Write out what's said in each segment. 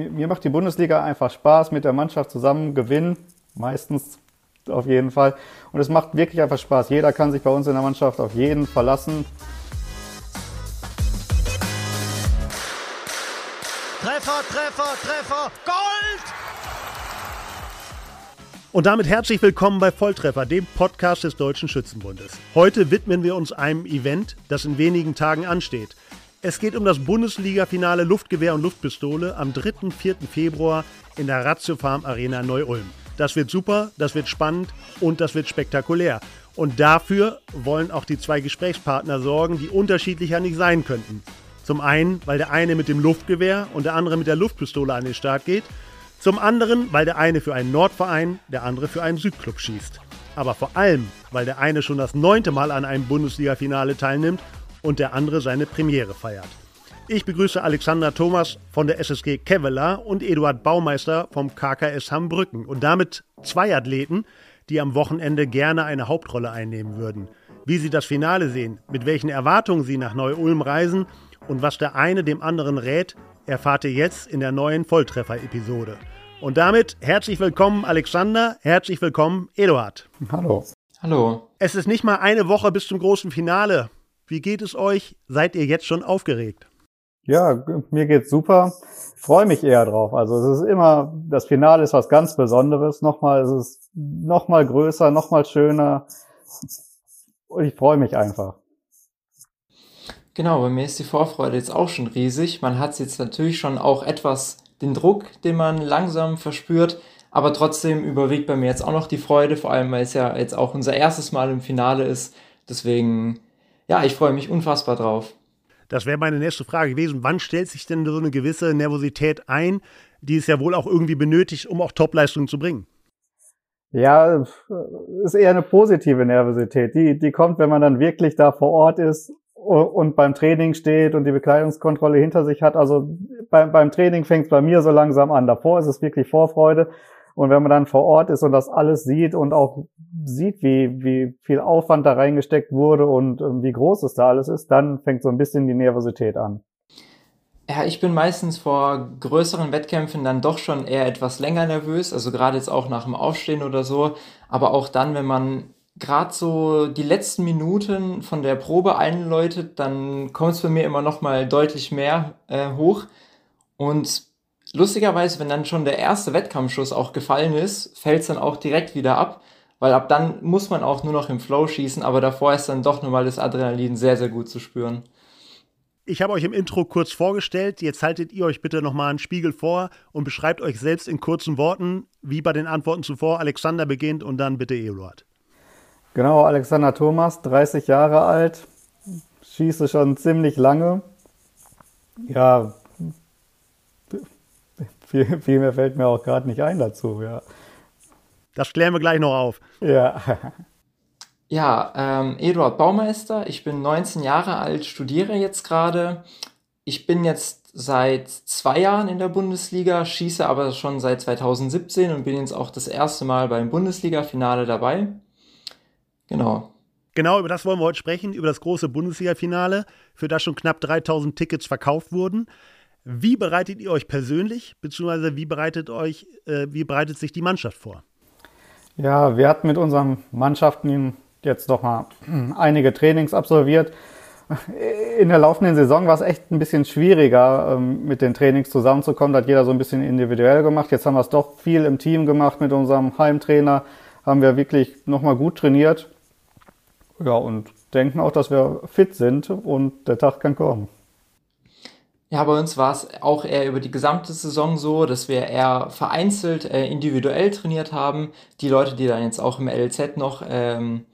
mir, mir macht die Bundesliga einfach Spaß, mit der Mannschaft zusammen gewinnen, meistens auf jeden Fall. Und es macht wirklich einfach Spaß. Jeder kann sich bei uns in der Mannschaft auf jeden verlassen. Treffer, Treffer, Treffer, Gold! Und damit herzlich willkommen bei Volltreffer, dem Podcast des Deutschen Schützenbundes. Heute widmen wir uns einem Event, das in wenigen Tagen ansteht. Es geht um das Bundesliga-Finale Luftgewehr und Luftpistole am 3. 4. Februar in der Ratio Farm Arena Neu-Ulm. Das wird super, das wird spannend und das wird spektakulär. Und dafür wollen auch die zwei Gesprächspartner sorgen, die unterschiedlicher nicht sein könnten. Zum einen, weil der eine mit dem Luftgewehr und der andere mit der Luftpistole an den Start geht – zum anderen, weil der eine für einen Nordverein, der andere für einen Südclub schießt. Aber vor allem, weil der eine schon das neunte Mal an einem Bundesliga-Finale teilnimmt und der andere seine Premiere feiert. Ich begrüße Alexander Thomas von der SSG Kevela und Eduard Baumeister vom KKS Hambrücken und damit zwei Athleten, die am Wochenende gerne eine Hauptrolle einnehmen würden. Wie sie das Finale sehen, mit welchen Erwartungen sie nach Neu-Ulm reisen und was der eine dem anderen rät, erfahrt ihr jetzt in der neuen Volltreffer-Episode. Und damit herzlich willkommen Alexander, herzlich willkommen Eduard. Hallo. Hallo. Es ist nicht mal eine Woche bis zum großen Finale. Wie geht es euch? Seid ihr jetzt schon aufgeregt? Ja, mir geht's super. Ich freue mich eher drauf. Also es ist immer, das Finale ist was ganz Besonderes. Nochmal, es ist nochmal größer, nochmal schöner. Und ich freue mich einfach. Genau, bei mir ist die Vorfreude jetzt auch schon riesig. Man hat jetzt natürlich schon auch etwas den Druck, den man langsam verspürt. Aber trotzdem überwiegt bei mir jetzt auch noch die Freude, vor allem weil es ja jetzt auch unser erstes Mal im Finale ist. Deswegen, ja, ich freue mich unfassbar drauf. Das wäre meine nächste Frage gewesen. Wann stellt sich denn so eine gewisse Nervosität ein, die es ja wohl auch irgendwie benötigt, um auch Topleistungen zu bringen? Ja, ist eher eine positive Nervosität. Die, die kommt, wenn man dann wirklich da vor Ort ist und beim Training steht und die Bekleidungskontrolle hinter sich hat. Also beim, beim Training fängt es bei mir so langsam an. Davor ist es wirklich Vorfreude. Und wenn man dann vor Ort ist und das alles sieht und auch sieht, wie, wie viel Aufwand da reingesteckt wurde und ähm, wie groß es da alles ist, dann fängt so ein bisschen die Nervosität an. Ja, ich bin meistens vor größeren Wettkämpfen dann doch schon eher etwas länger nervös, also gerade jetzt auch nach dem Aufstehen oder so, aber auch dann, wenn man gerade so die letzten Minuten von der Probe einläutet, dann kommt es bei mir immer noch mal deutlich mehr äh, hoch. Und lustigerweise, wenn dann schon der erste Wettkampfschuss auch gefallen ist, fällt es dann auch direkt wieder ab, weil ab dann muss man auch nur noch im Flow schießen, aber davor ist dann doch nochmal das Adrenalin sehr, sehr gut zu spüren. Ich habe euch im Intro kurz vorgestellt. Jetzt haltet ihr euch bitte nochmal einen Spiegel vor und beschreibt euch selbst in kurzen Worten, wie bei den Antworten zuvor. Alexander beginnt und dann bitte Eduard. Genau, Alexander Thomas, 30 Jahre alt, schieße schon ziemlich lange. Ja, viel, viel mehr fällt mir auch gerade nicht ein dazu, ja. Das klären wir gleich noch auf. Ja. Ja, ähm, Eduard Baumeister, ich bin 19 Jahre alt, studiere jetzt gerade. Ich bin jetzt seit zwei Jahren in der Bundesliga, schieße aber schon seit 2017 und bin jetzt auch das erste Mal beim Bundesliga-Finale dabei. Genau. Genau, über das wollen wir heute sprechen, über das große Bundesliga-Finale, für das schon knapp 3000 Tickets verkauft wurden. Wie bereitet ihr euch persönlich, beziehungsweise wie bereitet euch, äh, wie bereitet sich die Mannschaft vor? Ja, wir hatten mit unseren Mannschaften jetzt doch mal einige Trainings absolviert. In der laufenden Saison war es echt ein bisschen schwieriger, ähm, mit den Trainings zusammenzukommen. Da hat jeder so ein bisschen individuell gemacht. Jetzt haben wir es doch viel im Team gemacht mit unserem Heimtrainer. Haben wir wirklich nochmal gut trainiert. Ja, und denken auch, dass wir fit sind und der Tag kann kommen. Ja, bei uns war es auch eher über die gesamte Saison so, dass wir eher vereinzelt äh, individuell trainiert haben. Die Leute, die dann jetzt auch im LZ noch ähm,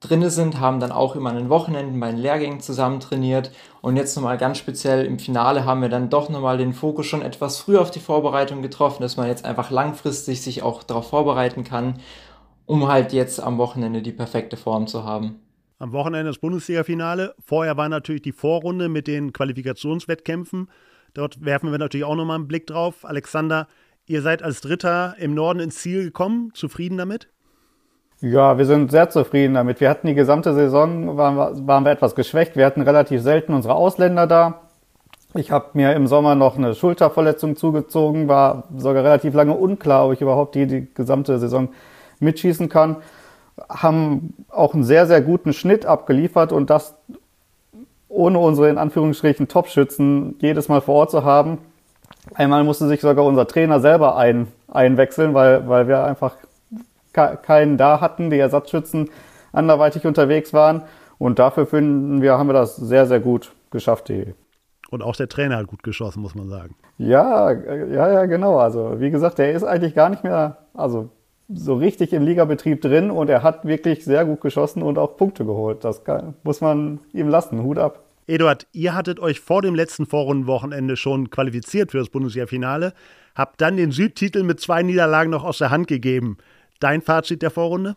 drinne sind, haben dann auch immer an den Wochenenden bei den Lehrgängen zusammen trainiert. Und jetzt nochmal ganz speziell im Finale haben wir dann doch nochmal den Fokus schon etwas früh auf die Vorbereitung getroffen, dass man jetzt einfach langfristig sich auch darauf vorbereiten kann, um halt jetzt am Wochenende die perfekte Form zu haben am Wochenende das Bundesliga-Finale. Vorher war natürlich die Vorrunde mit den Qualifikationswettkämpfen. Dort werfen wir natürlich auch nochmal einen Blick drauf. Alexander, ihr seid als Dritter im Norden ins Ziel gekommen. Zufrieden damit? Ja, wir sind sehr zufrieden damit. Wir hatten die gesamte Saison, waren wir, waren wir etwas geschwächt. Wir hatten relativ selten unsere Ausländer da. Ich habe mir im Sommer noch eine Schulterverletzung zugezogen, war sogar relativ lange unklar, ob ich überhaupt die, die gesamte Saison mitschießen kann. Haben auch einen sehr, sehr guten Schnitt abgeliefert und das ohne unsere in Anführungsstrichen Top-Schützen jedes Mal vor Ort zu haben. Einmal musste sich sogar unser Trainer selber ein, einwechseln, weil, weil wir einfach keinen da hatten, die Ersatzschützen anderweitig unterwegs waren. Und dafür finden wir, haben wir das sehr, sehr gut geschafft, die und auch der Trainer hat gut geschossen, muss man sagen. Ja, ja, ja, genau. Also wie gesagt, der ist eigentlich gar nicht mehr, also so richtig im Ligabetrieb drin und er hat wirklich sehr gut geschossen und auch Punkte geholt. Das kann, muss man ihm lassen. Hut ab. Eduard, ihr hattet euch vor dem letzten Vorrundenwochenende schon qualifiziert für das Bundesliga-Finale, habt dann den Südtitel mit zwei Niederlagen noch aus der Hand gegeben. Dein Fazit der Vorrunde?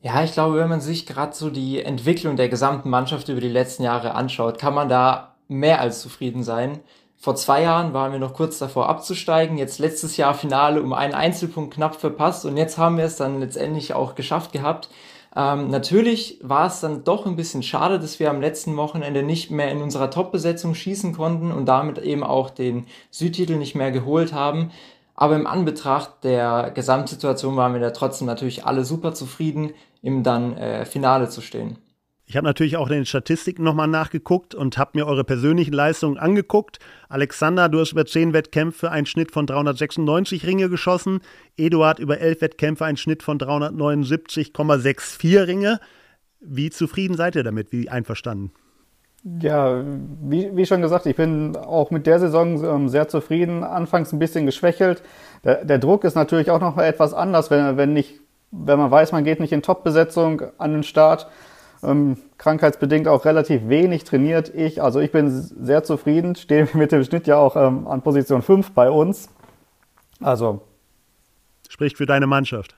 Ja, ich glaube, wenn man sich gerade so die Entwicklung der gesamten Mannschaft über die letzten Jahre anschaut, kann man da mehr als zufrieden sein. Vor zwei Jahren waren wir noch kurz davor abzusteigen, jetzt letztes Jahr Finale um einen Einzelpunkt knapp verpasst und jetzt haben wir es dann letztendlich auch geschafft gehabt. Ähm, natürlich war es dann doch ein bisschen schade, dass wir am letzten Wochenende nicht mehr in unserer Top-Besetzung schießen konnten und damit eben auch den Südtitel nicht mehr geholt haben. Aber im Anbetracht der Gesamtsituation waren wir da trotzdem natürlich alle super zufrieden, im dann äh, Finale zu stehen. Ich habe natürlich auch in den Statistiken nochmal nachgeguckt und habe mir eure persönlichen Leistungen angeguckt. Alexander, du hast über 10 Wettkämpfe einen Schnitt von 396 Ringe geschossen. Eduard über 11 Wettkämpfe einen Schnitt von 379,64 Ringe. Wie zufrieden seid ihr damit? Wie einverstanden? Ja, wie, wie schon gesagt, ich bin auch mit der Saison ähm, sehr zufrieden. Anfangs ein bisschen geschwächelt. Der, der Druck ist natürlich auch noch etwas anders, wenn, wenn, nicht, wenn man weiß, man geht nicht in Top-Besetzung an den Start ähm, krankheitsbedingt auch relativ wenig trainiert. Ich, also ich bin sehr zufrieden, stehe mit dem Schnitt ja auch ähm, an Position 5 bei uns. Also. Spricht für deine Mannschaft.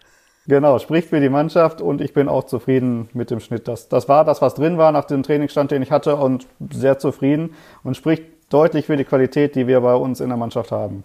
Genau, spricht für die Mannschaft und ich bin auch zufrieden mit dem Schnitt. Das, das war das, was drin war nach dem Trainingsstand, den ich hatte und sehr zufrieden und spricht deutlich für die Qualität, die wir bei uns in der Mannschaft haben.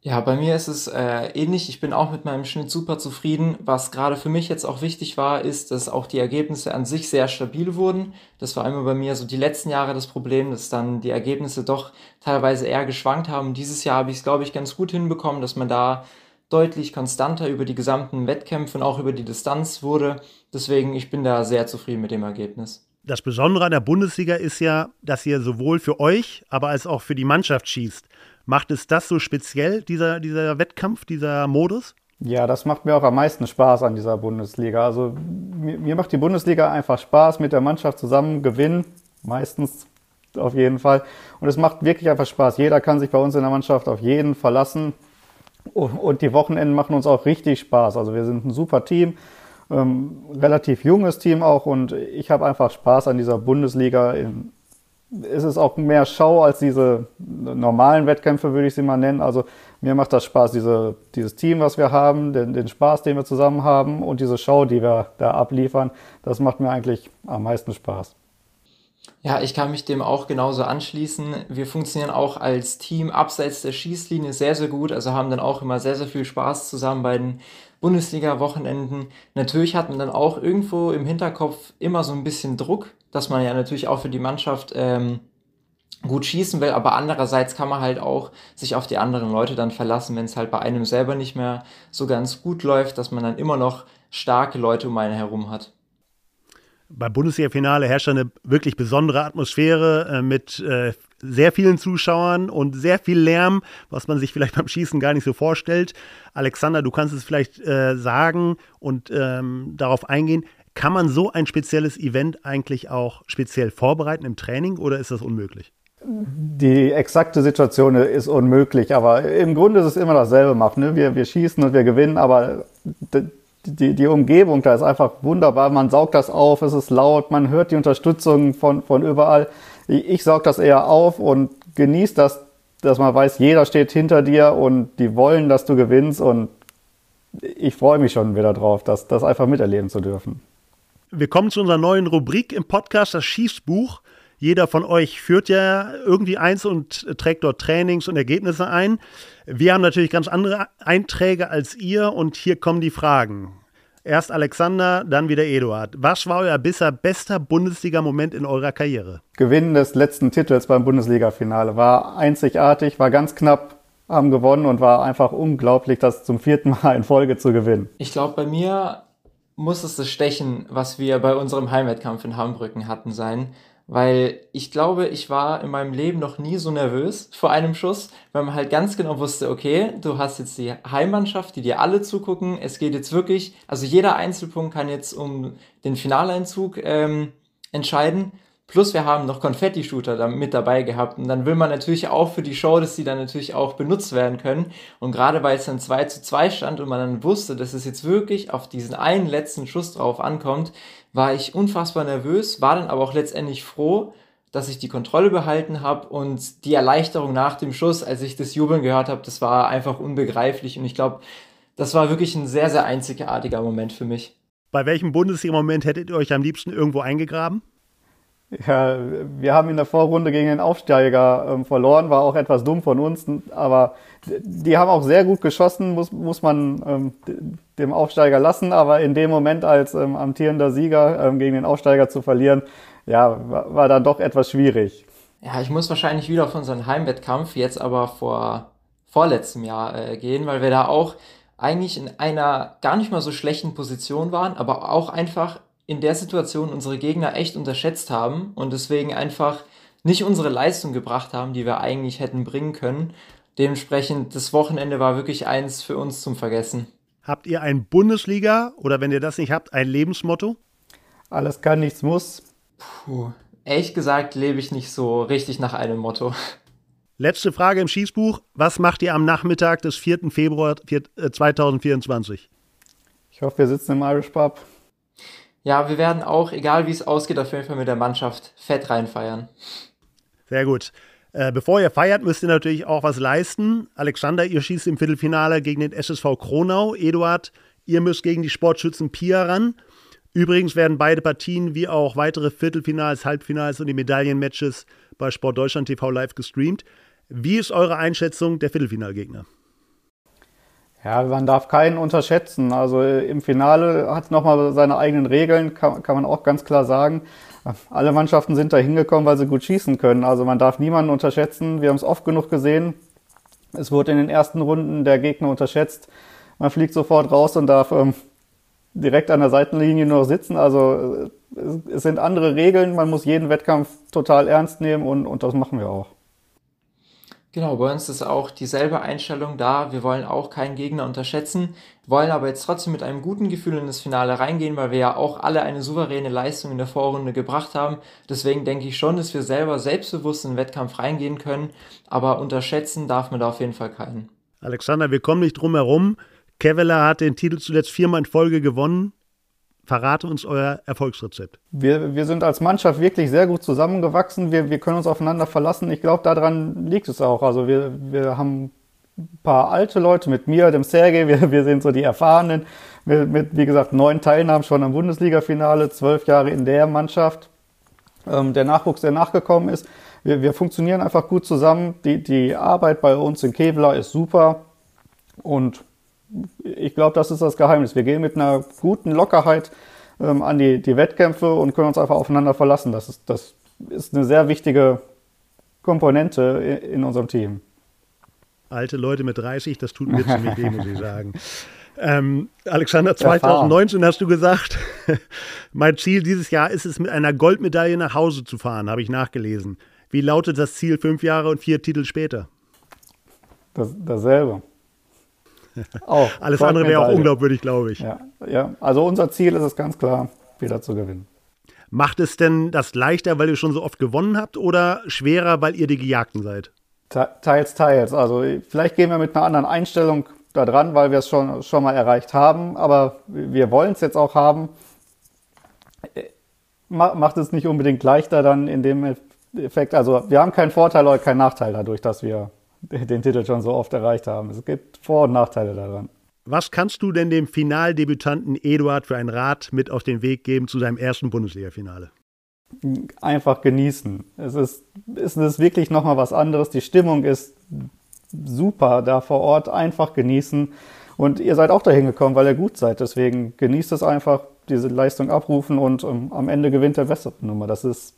Ja, bei mir ist es äh, ähnlich. Ich bin auch mit meinem Schnitt super zufrieden. Was gerade für mich jetzt auch wichtig war, ist, dass auch die Ergebnisse an sich sehr stabil wurden. Das war immer bei mir so die letzten Jahre das Problem, dass dann die Ergebnisse doch teilweise eher geschwankt haben. Dieses Jahr habe ich es, glaube ich, ganz gut hinbekommen, dass man da deutlich konstanter über die gesamten Wettkämpfe und auch über die Distanz wurde. Deswegen, ich bin da sehr zufrieden mit dem Ergebnis. Das Besondere an der Bundesliga ist ja, dass ihr sowohl für euch, aber als auch für die Mannschaft schießt. Macht es das so speziell, dieser, dieser Wettkampf, dieser Modus? Ja, das macht mir auch am meisten Spaß an dieser Bundesliga. Also mir, mir macht die Bundesliga einfach Spaß, mit der Mannschaft zusammen gewinnen, meistens auf jeden Fall. Und es macht wirklich einfach Spaß. Jeder kann sich bei uns in der Mannschaft auf jeden verlassen. Und die Wochenenden machen uns auch richtig Spaß. Also wir sind ein super Team, ähm, relativ junges Team auch und ich habe einfach Spaß an dieser Bundesliga in, ist es auch mehr Show als diese normalen Wettkämpfe, würde ich sie mal nennen. Also mir macht das Spaß, diese, dieses Team, was wir haben, den, den Spaß, den wir zusammen haben und diese Show, die wir da abliefern, das macht mir eigentlich am meisten Spaß. Ja, ich kann mich dem auch genauso anschließen. Wir funktionieren auch als Team abseits der Schießlinie sehr, sehr gut. Also haben dann auch immer sehr, sehr viel Spaß zusammen bei den Bundesliga-Wochenenden. Natürlich hat man dann auch irgendwo im Hinterkopf immer so ein bisschen Druck, dass man ja natürlich auch für die Mannschaft ähm, gut schießen will, aber andererseits kann man halt auch sich auf die anderen Leute dann verlassen, wenn es halt bei einem selber nicht mehr so ganz gut läuft, dass man dann immer noch starke Leute um einen herum hat. Beim Bundesliga-Finale herrscht eine wirklich besondere Atmosphäre äh, mit äh, sehr vielen Zuschauern und sehr viel Lärm, was man sich vielleicht beim Schießen gar nicht so vorstellt. Alexander, du kannst es vielleicht äh, sagen und ähm, darauf eingehen. Kann man so ein spezielles Event eigentlich auch speziell vorbereiten im Training oder ist das unmöglich? Die exakte Situation ist unmöglich, aber im Grunde ist es immer dasselbe machen. Ne? Wir, wir schießen und wir gewinnen, aber die, die Umgebung da ist einfach wunderbar. Man saugt das auf, es ist laut, man hört die Unterstützung von, von überall. Ich, ich saug das eher auf und genieße das, dass man weiß, jeder steht hinter dir und die wollen, dass du gewinnst und ich freue mich schon wieder drauf, das, das einfach miterleben zu dürfen. Wir kommen zu unserer neuen Rubrik im Podcast, das Schießbuch. Jeder von euch führt ja irgendwie eins und trägt dort Trainings und Ergebnisse ein. Wir haben natürlich ganz andere Einträge als ihr und hier kommen die Fragen. Erst Alexander, dann wieder Eduard. Was war euer bisher bester Bundesliga-Moment in eurer Karriere? Gewinn des letzten Titels beim Bundesliga-Finale war einzigartig, war ganz knapp, haben gewonnen und war einfach unglaublich, das zum vierten Mal in Folge zu gewinnen. Ich glaube, bei mir muss es das Stechen, was wir bei unserem Heimwettkampf in Hambrücken hatten, sein weil ich glaube, ich war in meinem Leben noch nie so nervös vor einem Schuss, weil man halt ganz genau wusste, okay, du hast jetzt die Heimmannschaft, die dir alle zugucken. Es geht jetzt wirklich, also jeder Einzelpunkt kann jetzt um den Finaleinzug ähm, entscheiden. Plus wir haben noch Konfetti-Shooter da mit dabei gehabt. Und dann will man natürlich auch für die Show, dass die dann natürlich auch benutzt werden können. Und gerade weil es dann 2 zu 2 stand und man dann wusste, dass es jetzt wirklich auf diesen einen letzten Schuss drauf ankommt, war ich unfassbar nervös, war dann aber auch letztendlich froh, dass ich die Kontrolle behalten habe und die Erleichterung nach dem Schuss, als ich das Jubeln gehört habe, das war einfach unbegreiflich und ich glaube, das war wirklich ein sehr, sehr einzigartiger Moment für mich. Bei welchem Bundesliga-Moment hättet ihr euch am liebsten irgendwo eingegraben? Ja, wir haben in der Vorrunde gegen den Aufsteiger ähm, verloren, war auch etwas dumm von uns, aber die haben auch sehr gut geschossen, muss, muss man ähm, dem Aufsteiger lassen, aber in dem Moment als ähm, amtierender Sieger ähm, gegen den Aufsteiger zu verlieren, ja, war, war dann doch etwas schwierig. Ja, ich muss wahrscheinlich wieder auf unseren Heimwettkampf jetzt aber vor vorletztem Jahr äh, gehen, weil wir da auch eigentlich in einer gar nicht mal so schlechten Position waren, aber auch einfach in der Situation unsere Gegner echt unterschätzt haben und deswegen einfach nicht unsere Leistung gebracht haben, die wir eigentlich hätten bringen können. Dementsprechend, das Wochenende war wirklich eins für uns zum Vergessen. Habt ihr ein Bundesliga oder wenn ihr das nicht habt, ein Lebensmotto? Alles kann, nichts muss. Puh, ehrlich gesagt lebe ich nicht so richtig nach einem Motto. Letzte Frage im Schießbuch. Was macht ihr am Nachmittag des 4. Februar 2024? Äh, ich hoffe, wir sitzen im Irish Pub ja, wir werden auch, egal wie es ausgeht, auf jeden Fall mit der Mannschaft fett reinfeiern. Sehr gut. Äh, bevor ihr feiert, müsst ihr natürlich auch was leisten. Alexander, ihr schießt im Viertelfinale gegen den SSV Kronau. Eduard, ihr müsst gegen die Sportschützen Pia ran. Übrigens werden beide Partien wie auch weitere Viertelfinals, Halbfinals und die Medaillenmatches bei Sport Deutschland TV live gestreamt. Wie ist eure Einschätzung der Viertelfinalgegner? Ja, man darf keinen unterschätzen. Also äh, im Finale hat es nochmal seine eigenen Regeln, kann, kann man auch ganz klar sagen. Alle Mannschaften sind da hingekommen, weil sie gut schießen können. Also man darf niemanden unterschätzen. Wir haben es oft genug gesehen. Es wurde in den ersten Runden der Gegner unterschätzt. Man fliegt sofort raus und darf ähm, direkt an der Seitenlinie nur sitzen. Also äh, es sind andere Regeln. Man muss jeden Wettkampf total ernst nehmen und, und das machen wir auch. Genau, bei uns ist auch dieselbe Einstellung da. Wir wollen auch keinen Gegner unterschätzen, wollen aber jetzt trotzdem mit einem guten Gefühl in das Finale reingehen, weil wir ja auch alle eine souveräne Leistung in der Vorrunde gebracht haben. Deswegen denke ich schon, dass wir selber selbstbewusst in den Wettkampf reingehen können, aber unterschätzen darf man da auf jeden Fall keinen. Alexander, wir kommen nicht drum herum. Keveler hat den Titel zuletzt viermal in Folge gewonnen. Verrate uns euer Erfolgsrezept. Wir, wir sind als Mannschaft wirklich sehr gut zusammengewachsen. Wir, wir können uns aufeinander verlassen. Ich glaube, daran liegt es auch. Also wir, wir haben ein paar alte Leute mit mir, dem Sergei. Wir, wir sind so die Erfahrenen. Wir, mit, wie gesagt, neun Teilnahmen schon am Bundesliga-Finale, zwölf Jahre in der Mannschaft. Ähm, der Nachwuchs, der nachgekommen ist. Wir, wir funktionieren einfach gut zusammen. Die, die Arbeit bei uns in Kevlar ist super. Und ich glaube, das ist das Geheimnis. Wir gehen mit einer guten Lockerheit ähm, an die, die Wettkämpfe und können uns einfach aufeinander verlassen. Das ist, das ist eine sehr wichtige Komponente in, unserem Team. Alte Leute mit 30, das tut mir ziemlich weh, muss ich sagen. Ähm, Alexander, 2019 hast du gesagt, mein Ziel dieses Jahr ist es, mit einer Goldmedaille nach Hause zu fahren, habe ich nachgelesen. Wie lautet das Ziel fünf Jahre und vier Titel später? Das, dasselbe. Auch. Alles andere wäre auch unglaubwürdig, glaube ich. Ja, ja, also unser Ziel ist es ganz klar, wieder zu gewinnen. Macht es denn das leichter, weil ihr schon so oft gewonnen habt oder schwerer, weil ihr die Gejagten seid? Teils, teils. Also vielleicht gehen wir mit einer anderen Einstellung da dran, weil wir es schon, schon mal erreicht haben, aber wir wollen es jetzt auch haben. Macht es nicht unbedingt leichter dann in dem Effekt. Also wir haben keinen Vorteil oder keinen Nachteil dadurch, dass wir den Titel schon so oft erreicht haben. Es gibt Vor- und Nachteile daran. Was kannst du denn dem Finaldebütanten Eduard für einen Rat mit auf den Weg geben zu seinem ersten Bundesliga-Finale? Einfach genießen. Es ist, es ist wirklich nochmal was anderes. Die Stimmung ist super da vor Ort. Einfach genießen Und ihr seid auch dahin gekommen, weil ihr gut seid. Deswegen genießt es einfach, diese Leistung abrufen und um, am Ende gewinnt der bessere Nummer. Das ist,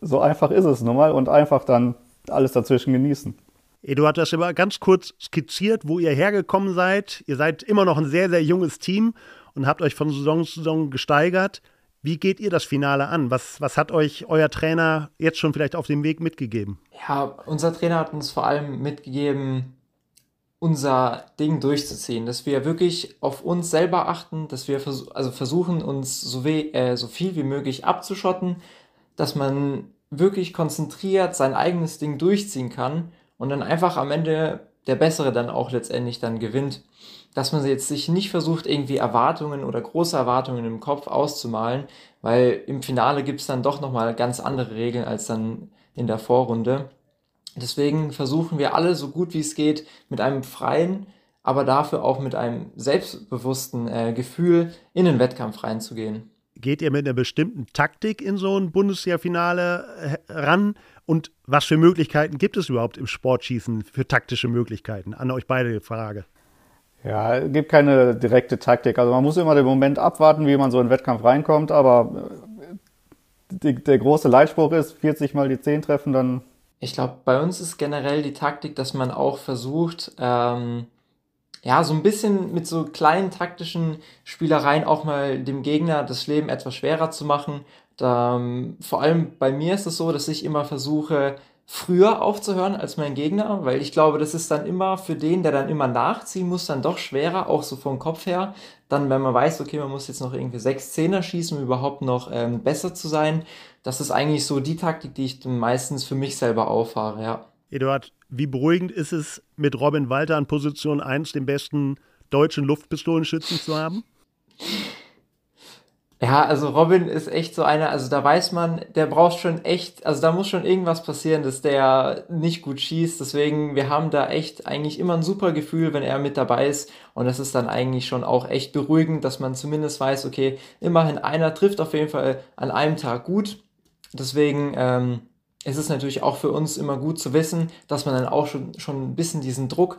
so einfach ist es nun mal und einfach dann alles dazwischen genießen. Eduard hat das immer ganz kurz skizziert, wo ihr hergekommen seid. Ihr seid immer noch ein sehr, sehr junges Team und habt euch von Saison zu Saison gesteigert. Wie geht ihr das Finale an? Was, was hat euch euer Trainer jetzt schon vielleicht auf dem Weg mitgegeben? Ja, unser Trainer hat uns vor allem mitgegeben, unser Ding durchzuziehen, dass wir wirklich auf uns selber achten, dass wir vers also versuchen, uns so, äh, so viel wie möglich abzuschotten, dass man wirklich konzentriert sein eigenes Ding durchziehen kann und dann einfach am Ende der Bessere dann auch letztendlich dann gewinnt. Dass man jetzt sich nicht versucht, irgendwie Erwartungen oder große Erwartungen im Kopf auszumalen, weil im Finale gibt's dann doch nochmal ganz andere Regeln als dann in der Vorrunde. Deswegen versuchen wir alle so gut wie es geht mit einem freien, aber dafür auch mit einem selbstbewussten äh, Gefühl in den Wettkampf reinzugehen. Geht ihr mit einer bestimmten Taktik in so ein Bundesjahrfinale äh, ran? Und was für Möglichkeiten gibt es überhaupt im Sportschießen für taktische Möglichkeiten? An euch beide die Frage. Ja, es gibt keine direkte Taktik. Also man muss immer den Moment abwarten, wie man so in den Wettkampf reinkommt, aber äh, die, der große Leitspruch ist, 40 mal die 10 treffen, dann ich glaube, bei uns ist generell die Taktik, dass man auch versucht, ähm, ja, so ein bisschen mit so kleinen taktischen Spielereien auch mal dem Gegner das Leben etwas schwerer zu machen. Da, ähm, vor allem bei mir ist es so, dass ich immer versuche, früher aufzuhören als mein Gegner, weil ich glaube, das ist dann immer für den, der dann immer nachziehen muss, dann doch schwerer, auch so vom Kopf her. Dann, wenn man weiß, okay, man muss jetzt noch irgendwie sechs Zehner schießen, um überhaupt noch ähm, besser zu sein. Das ist eigentlich so die Taktik, die ich dann meistens für mich selber auffahre, ja. Eduard, wie beruhigend ist es, mit Robin Walter an Position 1 den besten deutschen Luftpistolenschützen zu haben? Ja, also Robin ist echt so einer, also da weiß man, der braucht schon echt, also da muss schon irgendwas passieren, dass der nicht gut schießt. Deswegen, wir haben da echt eigentlich immer ein super Gefühl, wenn er mit dabei ist. Und das ist dann eigentlich schon auch echt beruhigend, dass man zumindest weiß, okay, immerhin einer trifft auf jeden Fall an einem Tag gut. Deswegen ähm, ist es natürlich auch für uns immer gut zu wissen, dass man dann auch schon, schon ein bisschen diesen Druck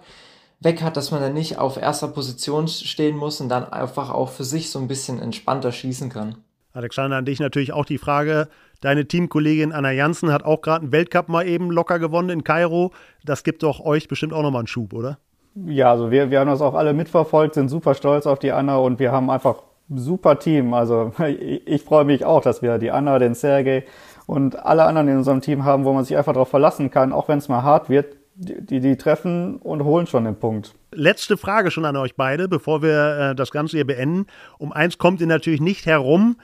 weg hat, dass man dann nicht auf erster Position stehen muss und dann einfach auch für sich so ein bisschen entspannter schießen kann. Alexander, an dich natürlich auch die Frage. Deine Teamkollegin Anna Janssen hat auch gerade einen Weltcup mal eben locker gewonnen in Kairo. Das gibt doch euch bestimmt auch nochmal einen Schub, oder? Ja, also wir, wir haben das auch alle mitverfolgt, sind super stolz auf die Anna und wir haben einfach super Team. Also ich, ich freue mich auch, dass wir die Anna, den Sergej und alle anderen in unserem Team haben, wo man sich einfach darauf verlassen kann, auch wenn es mal hart wird die, die treffen und holen schon den Punkt. Letzte Frage schon an euch beide, bevor wir äh, das Ganze hier beenden. Um eins kommt ihr natürlich nicht herum.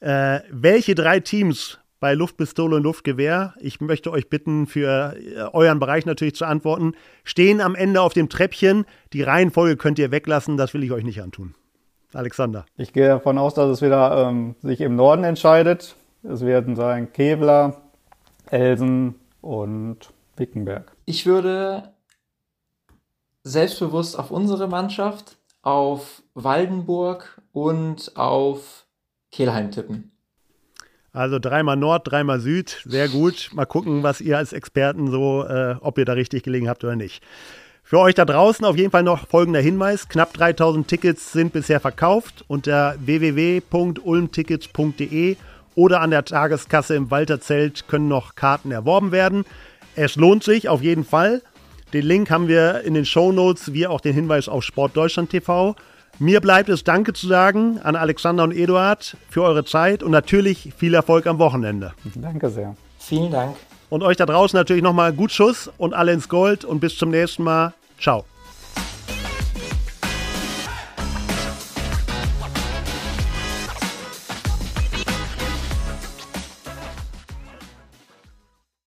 Äh, welche drei Teams bei Luftpistole und Luftgewehr, ich möchte euch bitten, für äh, euren Bereich natürlich zu antworten, stehen am Ende auf dem Treppchen. Die Reihenfolge könnt ihr weglassen, das will ich euch nicht antun. Alexander. Ich gehe davon aus, dass es wieder ähm, sich im Norden entscheidet. Es werden sein Kevlar, Elsen und Wickenberg. Ich würde selbstbewusst auf unsere Mannschaft, auf Waldenburg und auf Kehlheim tippen. Also dreimal Nord, dreimal Süd, sehr gut. Mal gucken, was ihr als Experten so, äh, ob ihr da richtig gelegen habt oder nicht. Für euch da draußen auf jeden Fall noch folgender Hinweis. Knapp 3000 Tickets sind bisher verkauft unter www.ulmtickets.de oder an der Tageskasse im Walterzelt können noch Karten erworben werden. Es lohnt sich auf jeden Fall. Den Link haben wir in den Show Notes, wie auch den Hinweis auf Sport Deutschland TV. Mir bleibt es Danke zu sagen an Alexander und Eduard für eure Zeit und natürlich viel Erfolg am Wochenende. Danke sehr. Vielen Dank. Und euch da draußen natürlich nochmal gut Schuss und alle ins Gold und bis zum nächsten Mal. Ciao.